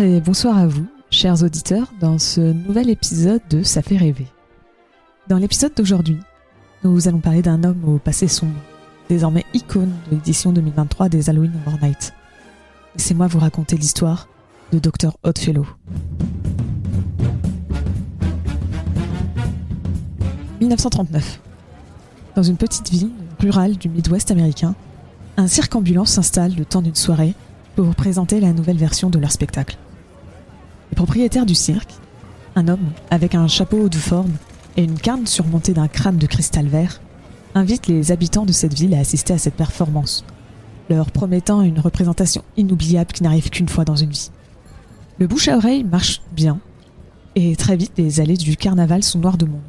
Bonsoir à vous, chers auditeurs, dans ce nouvel épisode de Ça fait rêver. Dans l'épisode d'aujourd'hui, nous allons parler d'un homme au passé sombre, désormais icône de l'édition 2023 des Halloween Horror Nights. Laissez-moi vous raconter l'histoire de Dr. Oddfellow. 1939. Dans une petite ville rurale du Midwest américain, un cirque ambulant s'installe le temps d'une soirée pour vous présenter la nouvelle version de leur spectacle. Le propriétaire du cirque, un homme avec un chapeau de forme et une canne surmontée d'un crâne de cristal vert, invite les habitants de cette ville à assister à cette performance, leur promettant une représentation inoubliable qui n'arrive qu'une fois dans une vie. Le bouche à oreille marche bien, et très vite les allées du carnaval sont noires de monde.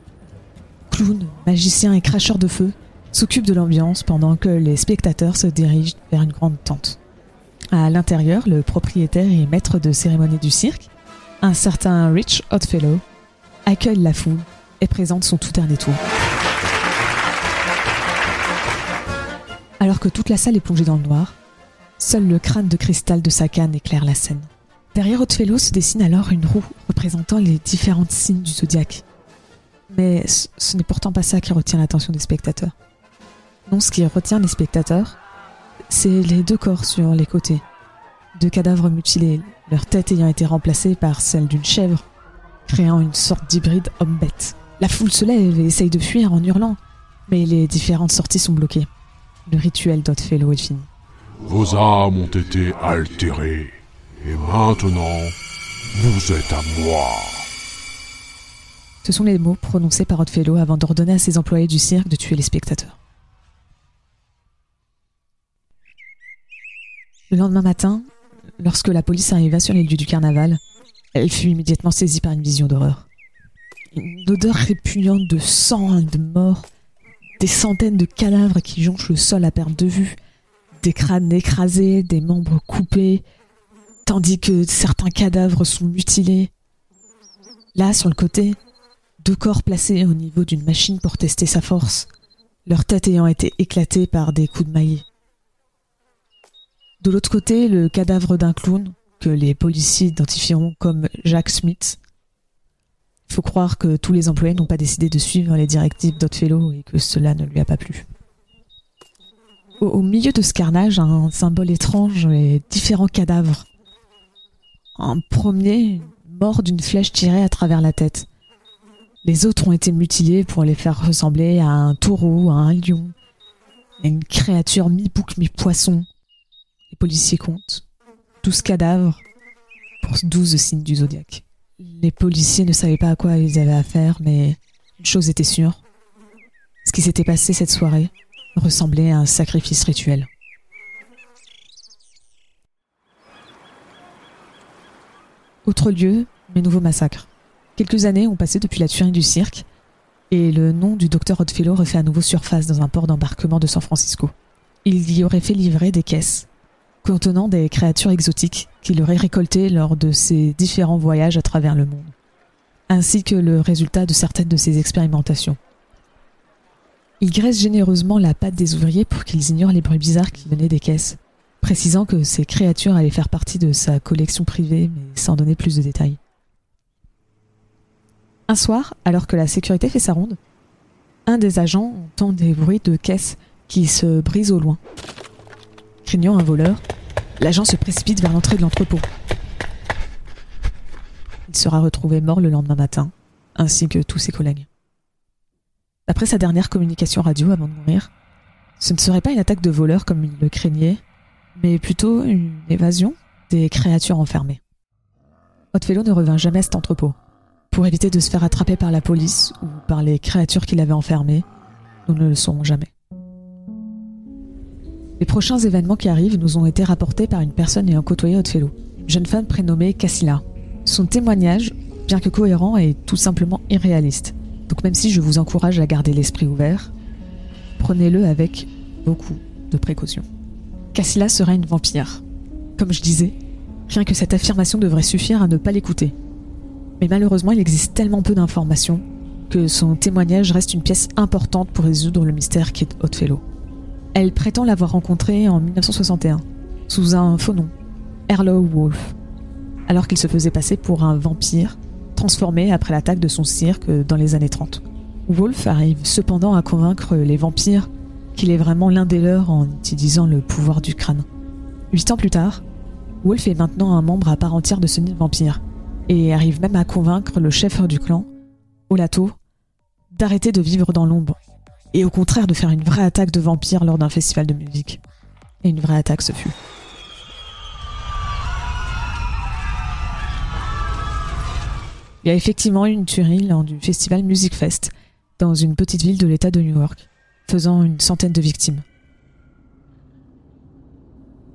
Clowns, magiciens et cracheurs de feu s'occupent de l'ambiance pendant que les spectateurs se dirigent vers une grande tente. À l'intérieur, le propriétaire et maître de cérémonie du cirque, un certain Rich Oddfellow, accueille la foule et présente son tout dernier tour. Alors que toute la salle est plongée dans le noir, seul le crâne de cristal de sa canne éclaire la scène. Derrière Oddfellow se dessine alors une roue représentant les différentes signes du zodiaque. Mais ce n'est pourtant pas ça qui retient l'attention des spectateurs. Non, ce qui retient les spectateurs, c'est les deux corps sur les côtés. Deux cadavres mutilés, leur tête ayant été remplacée par celle d'une chèvre, créant une sorte d'hybride homme-bête. La foule se lève et essaye de fuir en hurlant, mais les différentes sorties sont bloquées. Le rituel d'Oddfellow est fini. Vos âmes ont été altérées, et maintenant, vous êtes à moi. Ce sont les mots prononcés par Oddfellow avant d'ordonner à ses employés du cirque de tuer les spectateurs. Le lendemain matin, lorsque la police arriva sur les lieux du carnaval, elle fut immédiatement saisie par une vision d'horreur. Une odeur répugnante de sang et de mort, des centaines de cadavres qui jonchent le sol à perte de vue, des crânes écrasés, des membres coupés, tandis que certains cadavres sont mutilés. Là, sur le côté, deux corps placés au niveau d'une machine pour tester sa force, leurs têtes ayant été éclatées par des coups de maillet. De l'autre côté, le cadavre d'un clown, que les policiers identifieront comme Jack Smith. Il faut croire que tous les employés n'ont pas décidé de suivre les directives d'Oddfellow et que cela ne lui a pas plu. Au, au milieu de ce carnage, un symbole étrange et différents cadavres. Un premier mort d'une flèche tirée à travers la tête. Les autres ont été mutilés pour les faire ressembler à un taureau, à un lion, à une créature mi-bouc, mi-poisson. Policiers comptent 12 cadavres pour 12 signes du zodiaque. Les policiers ne savaient pas à quoi ils avaient affaire, mais une chose était sûre. Ce qui s'était passé cette soirée ressemblait à un sacrifice rituel. Autre lieu, mais nouveau massacre. Quelques années ont passé depuis la tuerie du cirque, et le nom du docteur Oddfellow refait à nouveau surface dans un port d'embarquement de San Francisco. Il y aurait fait livrer des caisses contenant des créatures exotiques qu'il aurait récoltées lors de ses différents voyages à travers le monde, ainsi que le résultat de certaines de ses expérimentations. Il graisse généreusement la patte des ouvriers pour qu'ils ignorent les bruits bizarres qui venaient des caisses, précisant que ces créatures allaient faire partie de sa collection privée, mais sans donner plus de détails. Un soir, alors que la sécurité fait sa ronde, un des agents entend des bruits de caisses qui se brisent au loin. Craignant un voleur, l'agent se précipite vers l'entrée de l'entrepôt. Il sera retrouvé mort le lendemain matin, ainsi que tous ses collègues. D'après sa dernière communication radio avant de mourir, ce ne serait pas une attaque de voleurs comme il le craignait, mais plutôt une évasion des créatures enfermées. Oddfellow ne revint jamais à cet entrepôt. Pour éviter de se faire attraper par la police ou par les créatures qui l'avaient enfermé, nous ne le saurons jamais. Les prochains événements qui arrivent nous ont été rapportés par une personne ayant côtoyé Oddfellow, une jeune femme prénommée Cassila. Son témoignage, bien que cohérent, est tout simplement irréaliste. Donc même si je vous encourage à garder l'esprit ouvert, prenez-le avec beaucoup de précautions. Cassila serait une vampire. Comme je disais, rien que cette affirmation devrait suffire à ne pas l'écouter. Mais malheureusement, il existe tellement peu d'informations que son témoignage reste une pièce importante pour résoudre le mystère qui est. Elle prétend l'avoir rencontré en 1961, sous un faux nom, Erlow Wolf, alors qu'il se faisait passer pour un vampire transformé après l'attaque de son cirque dans les années 30. Wolf arrive cependant à convaincre les vampires qu'il est vraiment l'un des leurs en utilisant le pouvoir du crâne. Huit ans plus tard, Wolf est maintenant un membre à part entière de ce nid vampire et arrive même à convaincre le chef du clan, Olato, d'arrêter de vivre dans l'ombre et au contraire de faire une vraie attaque de vampires lors d'un festival de musique. Et une vraie attaque ce fut. Il y a effectivement eu une tuerie lors du festival Music Fest dans une petite ville de l'État de New York, faisant une centaine de victimes.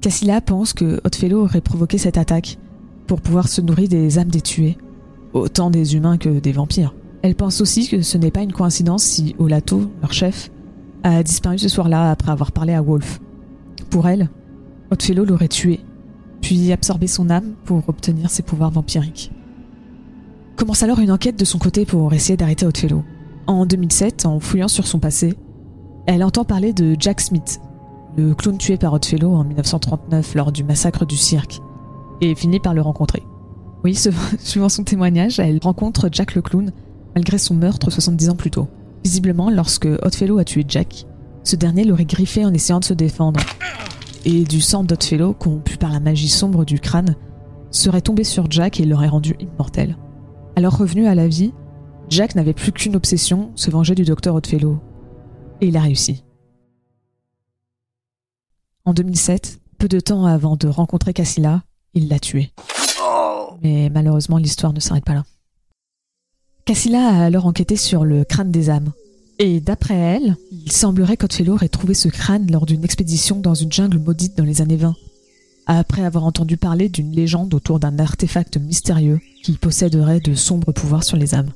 Cassila pense que Othello aurait provoqué cette attaque pour pouvoir se nourrir des âmes des tués, autant des humains que des vampires. Elle pense aussi que ce n'est pas une coïncidence si Olato, leur chef, a disparu ce soir-là après avoir parlé à Wolf. Pour elle, Othello l'aurait tué, puis absorbé son âme pour obtenir ses pouvoirs vampiriques. Commence alors une enquête de son côté pour essayer d'arrêter Othello. En 2007, en fouillant sur son passé, elle entend parler de Jack Smith, le clown tué par Othello en 1939 lors du massacre du cirque, et finit par le rencontrer. Oui, suivant son témoignage, elle rencontre Jack le clown malgré son meurtre 70 ans plus tôt. Visiblement, lorsque Othello a tué Jack, ce dernier l'aurait griffé en essayant de se défendre. Et du sang d'Othello, corrompu par la magie sombre du crâne, serait tombé sur Jack et l'aurait rendu immortel. Alors revenu à la vie, Jack n'avait plus qu'une obsession, se venger du docteur Othello. Et il a réussi. En 2007, peu de temps avant de rencontrer Cassila, il l'a tué. Mais malheureusement, l'histoire ne s'arrête pas là. Cassila a alors enquêté sur le crâne des âmes. Et d'après elle, il semblerait qu'Othello aurait trouvé ce crâne lors d'une expédition dans une jungle maudite dans les années 20, après avoir entendu parler d'une légende autour d'un artefact mystérieux qui posséderait de sombres pouvoirs sur les âmes.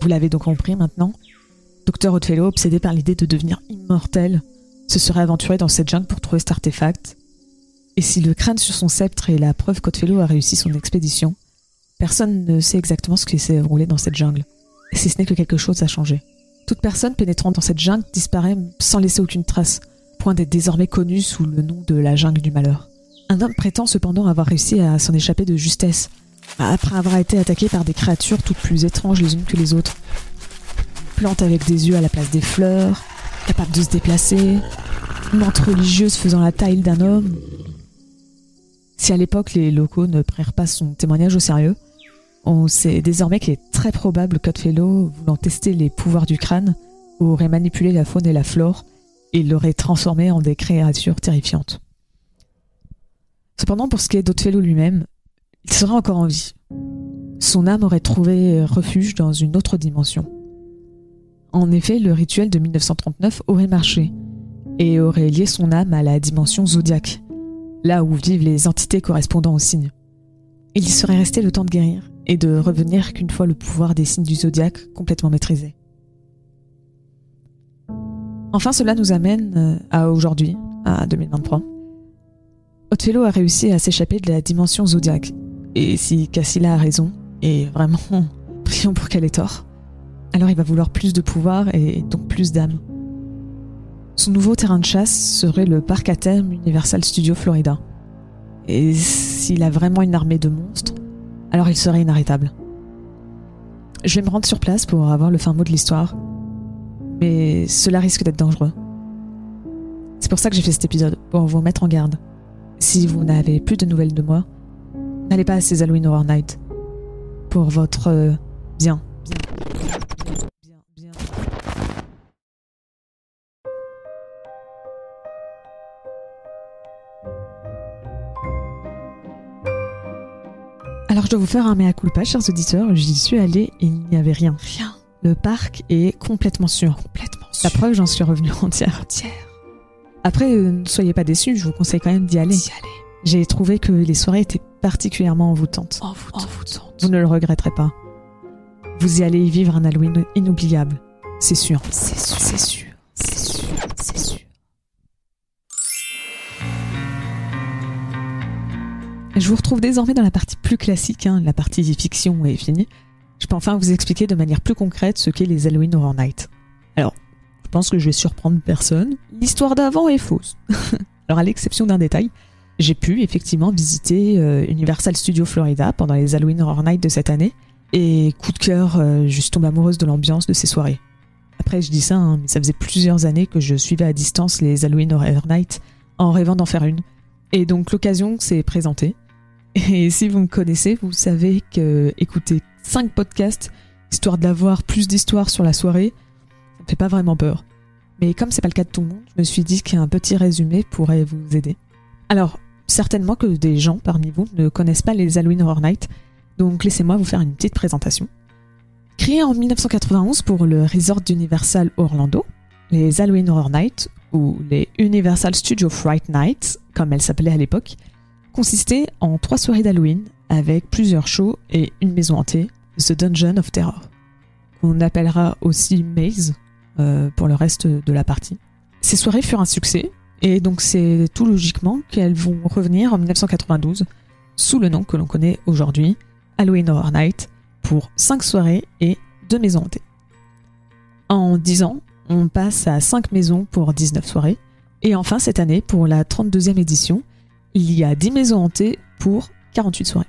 Vous l'avez donc compris maintenant Docteur Othello, obsédé par l'idée de devenir immortel, se serait aventuré dans cette jungle pour trouver cet artefact. Et si le crâne sur son sceptre est la preuve qu'Othello a réussi son expédition, personne ne sait exactement ce qui s'est déroulé dans cette jungle, si ce n'est que quelque chose a changé. Toute personne pénétrant dans cette jungle disparaît sans laisser aucune trace, point d'être désormais connu sous le nom de la jungle du malheur. Un homme prétend cependant avoir réussi à s'en échapper de justesse, après avoir été attaqué par des créatures toutes plus étranges les unes que les autres. Plantes avec des yeux à la place des fleurs, capables de se déplacer, une religieuse faisant la taille d'un homme. Si à l'époque les locaux ne prirent pas son témoignage au sérieux, on sait désormais qu'il est très probable qu'Othello, voulant tester les pouvoirs du crâne, aurait manipulé la faune et la flore et l'aurait transformé en des créatures terrifiantes. Cependant, pour ce qui est d'Othello lui-même, il serait encore en vie. Son âme aurait trouvé refuge dans une autre dimension. En effet, le rituel de 1939 aurait marché et aurait lié son âme à la dimension zodiaque, là où vivent les entités correspondant aux signes. Il y serait resté le temps de guérir et de revenir qu'une fois le pouvoir des signes du zodiaque complètement maîtrisé. Enfin, cela nous amène euh, à aujourd'hui, à 2023. Othello a réussi à s'échapper de la dimension zodiaque et si Cassila a raison, et vraiment, prions pour qu'elle ait tort, alors il va vouloir plus de pouvoir et donc plus d'âme. Son nouveau terrain de chasse serait le parc à thème Universal Studio Florida. Et s'il a vraiment une armée de monstres, alors il serait inarrêtable. Je vais me rendre sur place pour avoir le fin mot de l'histoire, mais cela risque d'être dangereux. C'est pour ça que j'ai fait cet épisode, pour vous mettre en garde. Si vous n'avez plus de nouvelles de moi, N'allez pas à ces Halloween Horror. Pour votre euh, bien. Alors je dois vous faire un mea culpa, chers auditeurs. J'y suis allée et il n'y avait rien. Rien. Le parc est complètement sûr. Complètement sûr. La preuve, j'en suis revenue entière. Entière. Après, euh, ne soyez pas déçus, je vous conseille quand même d'y aller. D'y aller. J'ai trouvé que les soirées étaient particulièrement envoûtantes. Envoûtantes. Vous ne le regretterez pas. Vous y allez y vivre un Halloween inoubliable. C'est sûr. C'est sûr. C'est sûr. Je vous retrouve désormais dans la partie plus classique, hein, la partie fiction est finie. Je peux enfin vous expliquer de manière plus concrète ce qu'est les Halloween Horror Night. Alors, je pense que je vais surprendre personne. L'histoire d'avant est fausse. Alors, à l'exception d'un détail, j'ai pu effectivement visiter euh, Universal Studios Florida pendant les Halloween Horror Night de cette année. Et coup de cœur, euh, je suis tombée amoureuse de l'ambiance de ces soirées. Après, je dis ça, hein, mais ça faisait plusieurs années que je suivais à distance les Halloween Horror Night en rêvant d'en faire une. Et donc l'occasion s'est présentée. Et si vous me connaissez, vous savez que écouter 5 podcasts, histoire d'avoir plus d'histoires sur la soirée, ça me fait pas vraiment peur. Mais comme c'est pas le cas de tout le monde, je me suis dit qu'un petit résumé pourrait vous aider. Alors, certainement que des gens parmi vous ne connaissent pas les Halloween Horror Night, donc laissez-moi vous faire une petite présentation. Créé en 1991 pour le resort d'Universal Orlando, les Halloween Horror Night, ou les Universal Studio Fright Nights, comme elles s'appelaient à l'époque, consistaient en trois soirées d'Halloween avec plusieurs shows et une maison hantée, The Dungeon of Terror. On appellera aussi Maze euh, pour le reste de la partie. Ces soirées furent un succès, et donc c'est tout logiquement qu'elles vont revenir en 1992 sous le nom que l'on connaît aujourd'hui, Halloween Horror Night, pour 5 soirées et 2 maisons hantées. En 10 ans, on passe à 5 maisons pour 19 soirées, et enfin cette année, pour la 32e édition, il y a 10 maisons hantées pour 48 soirées.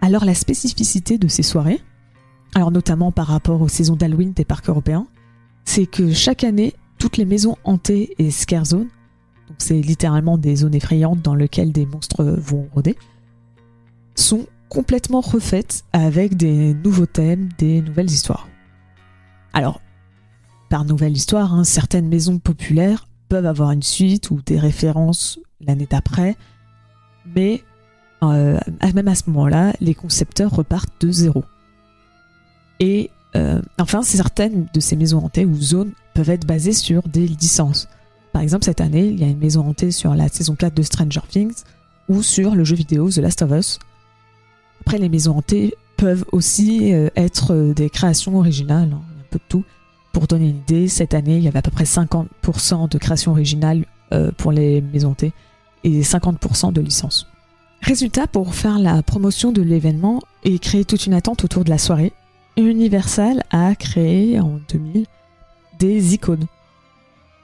Alors la spécificité de ces soirées, alors notamment par rapport aux saisons d'Halloween des parcs européens, c'est que chaque année, toutes les maisons hantées et scare zones, donc c'est littéralement des zones effrayantes dans lesquelles des monstres vont rôder, sont complètement refaites avec des nouveaux thèmes, des nouvelles histoires. Alors, par nouvelle histoire, hein, certaines maisons populaires peuvent avoir une suite ou des références l'année d'après, mais euh, même à ce moment-là, les concepteurs repartent de zéro. Et euh, enfin, certaines de ces maisons hantées ou zones peuvent être basées sur des licences. Par exemple, cette année, il y a une maison hantée sur la saison 4 de Stranger Things ou sur le jeu vidéo The Last of Us. Après, les maisons hantées peuvent aussi euh, être des créations originales, hein, un peu de tout. Pour donner une idée, cette année, il y avait à peu près 50% de créations originales euh, pour les maisons hantées et 50% de licences. Résultat, pour faire la promotion de l'événement et créer toute une attente autour de la soirée, Universal a créé en 2000 des icônes,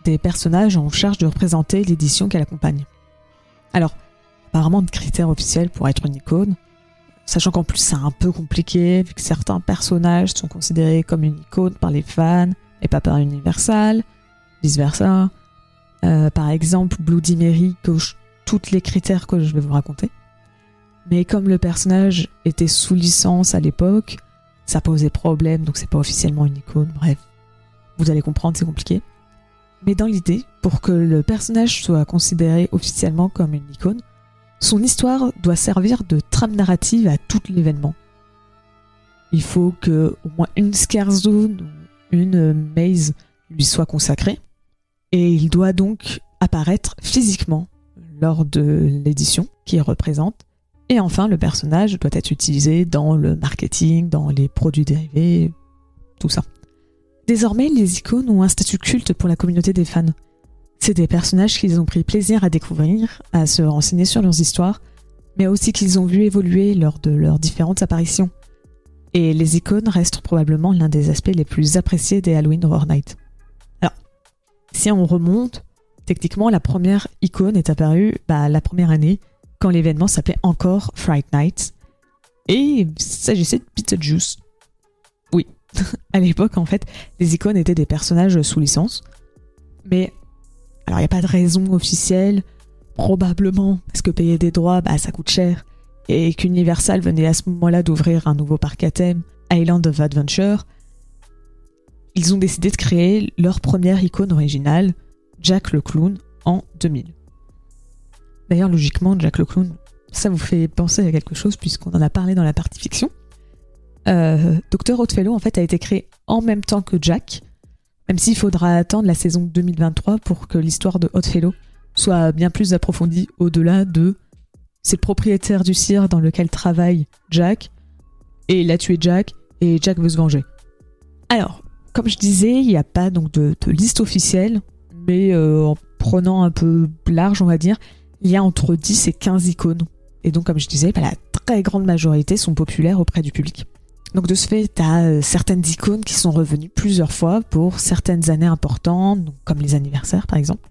des personnages en charge de représenter l'édition qu'elle accompagne. Alors, apparemment de critères officiels pour être une icône, sachant qu'en plus c'est un peu compliqué vu que certains personnages sont considérés comme une icône par les fans et pas par Universal, vice versa. Euh, par exemple, Bloody Mary coche tous les critères que je vais vous raconter. Mais comme le personnage était sous licence à l'époque, ça posait problème, donc c'est pas officiellement une icône, bref. Vous allez comprendre, c'est compliqué. Mais dans l'idée, pour que le personnage soit considéré officiellement comme une icône, son histoire doit servir de trame narrative à tout l'événement. Il faut que au moins une scare zone une maze lui soit consacrée, et il doit donc apparaître physiquement lors de l'édition qui représente et enfin, le personnage doit être utilisé dans le marketing, dans les produits dérivés, tout ça. Désormais, les icônes ont un statut culte pour la communauté des fans. C'est des personnages qu'ils ont pris plaisir à découvrir, à se renseigner sur leurs histoires, mais aussi qu'ils ont vu évoluer lors de leurs différentes apparitions. Et les icônes restent probablement l'un des aspects les plus appréciés des Halloween Horror Night. Alors, si on remonte, techniquement, la première icône est apparue bah, la première année, quand l'événement s'appelait encore Fright Night. Et il s'agissait de Beetlejuice. Oui, à l'époque, en fait, les icônes étaient des personnages sous licence. Mais, alors il n'y a pas de raison officielle, probablement parce que payer des droits, bah, ça coûte cher. Et qu'Universal venait à ce moment-là d'ouvrir un nouveau parc à thème, Island of Adventure. Ils ont décidé de créer leur première icône originale, Jack le Clown, en 2000. D'ailleurs, logiquement, Jack le Clown, ça vous fait penser à quelque chose puisqu'on en a parlé dans la partie fiction. Euh, Docteur Oddfellow, en fait, a été créé en même temps que Jack, même s'il faudra attendre la saison 2023 pour que l'histoire de Oddfellow soit bien plus approfondie au-delà de c'est le propriétaire du cirque dans lequel travaille Jack, et il a tué Jack, et Jack veut se venger. Alors, comme je disais, il n'y a pas donc de, liste officielle, mais euh, en prenant un peu large, on va dire, il y a entre 10 et 15 icônes. Et donc, comme je disais, bah, la très grande majorité sont populaires auprès du public. Donc de ce fait, tu as euh, certaines icônes qui sont revenues plusieurs fois pour certaines années importantes, comme les anniversaires par exemple.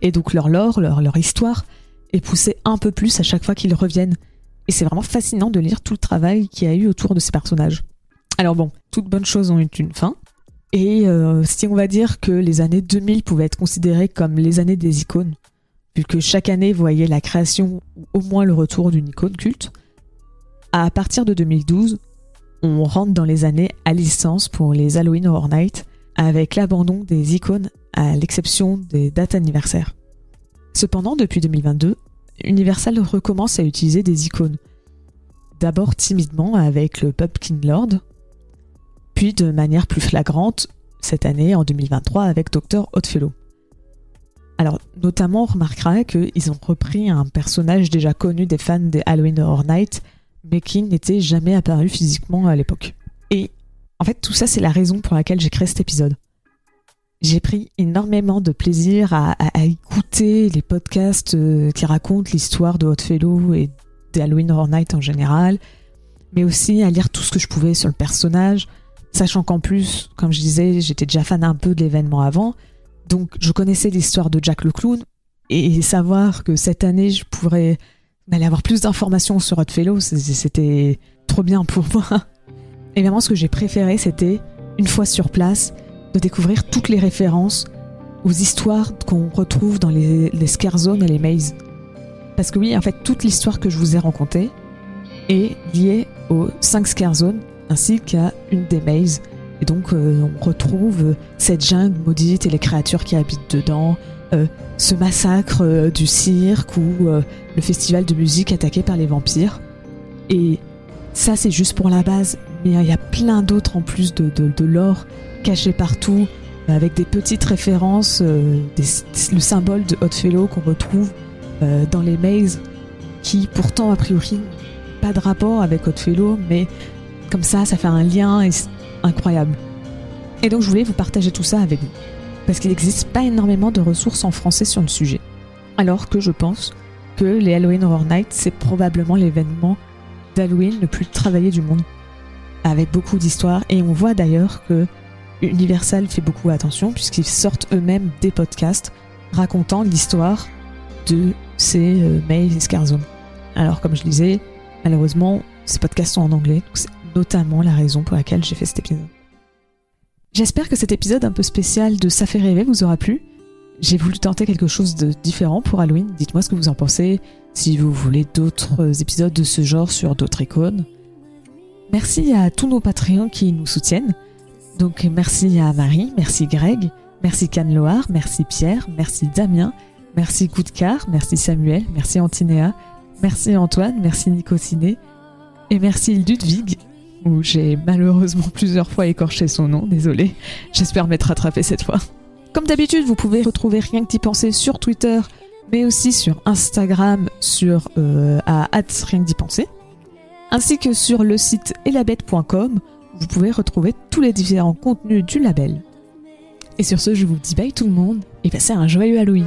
Et donc leur lore, leur, leur histoire est poussé un peu plus à chaque fois qu'ils reviennent. Et c'est vraiment fascinant de lire tout le travail qu'il y a eu autour de ces personnages. Alors bon, toutes bonnes choses ont eu une fin. Et euh, si on va dire que les années 2000 pouvaient être considérées comme les années des icônes, vu que chaque année voyait la création ou au moins le retour d'une icône culte, à partir de 2012, on rentre dans les années à licence pour les Halloween Horror Night, avec l'abandon des icônes à l'exception des dates anniversaires. Cependant, depuis 2022, Universal recommence à utiliser des icônes. D'abord timidement avec le Pumpkin Lord, puis de manière plus flagrante cette année en 2023 avec Dr. Oddfellow. Alors, notamment, on remarquera qu'ils ont repris un personnage déjà connu des fans des Halloween Horror Night, mais qui n'était jamais apparu physiquement à l'époque. Et en fait, tout ça, c'est la raison pour laquelle j'ai créé cet épisode. J'ai pris énormément de plaisir à, écouter les podcasts euh, qui racontent l'histoire de Oddfellow et d'Halloween Horror Night en général, mais aussi à lire tout ce que je pouvais sur le personnage, sachant qu'en plus, comme je disais, j'étais déjà fan un peu de l'événement avant, donc je connaissais l'histoire de Jack le Clown, et savoir que cette année je pourrais aller avoir plus d'informations sur Oddfellow, c'était trop bien pour moi. Évidemment, ce que j'ai préféré, c'était, une fois sur place, de découvrir toutes les références aux histoires qu'on retrouve dans les, scare zones et les mazes. Parce que oui, en fait, toute l'histoire que je vous ai racontée est liée aux 5 scare zones ainsi qu'à une des mazes. Et donc, euh, on retrouve cette jungle maudite et les créatures qui habitent dedans, euh, ce massacre euh, du cirque ou le festival de musique attaqué par les vampires. Et ça, c'est juste pour la base, mais il y a plein d'autres en plus de, de, l'or caché partout, avec des petites références, euh, le symbole de Fellow qu'on retrouve euh, dans les mazes, qui pourtant a priori pas de rapport avec Fellow, mais comme ça, ça fait un lien incroyable. Et donc je voulais vous partager tout ça avec vous, parce qu'il n'existe pas énormément de ressources en français sur le sujet. Alors que je pense que les Halloween Horror Nights, c'est probablement l'événement d'Halloween le plus travaillé du monde, avec beaucoup d'histoires, et on voit d'ailleurs que Universal fait beaucoup attention puisqu'ils sortent eux-mêmes des podcasts racontant l'histoire de ces euh, Maze et Scarzone. Alors comme je disais, malheureusement, ces podcasts sont en anglais, c'est notamment la raison pour laquelle j'ai fait cet épisode. J'espère que cet épisode un peu spécial de Ça fait rêver vous aura plu. J'ai voulu tenter quelque chose de différent pour Halloween. Dites-moi ce que vous en pensez, si vous voulez d'autres épisodes de ce genre sur d'autres icônes. Merci à tous nos Patreons qui nous soutiennent. Donc merci à Marie, merci Greg, merci Cannes-Loire, merci Pierre, merci Damien, merci Coudcar, merci Samuel, merci Antinéa, merci Antoine, merci Nico Ciné, et merci Ludwig, où j'ai malheureusement plusieurs fois écorché son nom, désolé, j'espère m'être rattrapé cette fois. Comme d'habitude, vous pouvez retrouver Rien que d'y penser sur Twitter, mais aussi sur Instagram sur euh, rien que d'y penser, ainsi que sur le site elabette.com vous pouvez retrouver tous les différents contenus du label. Et sur ce, je vous dis bye tout le monde et passez un joyeux Halloween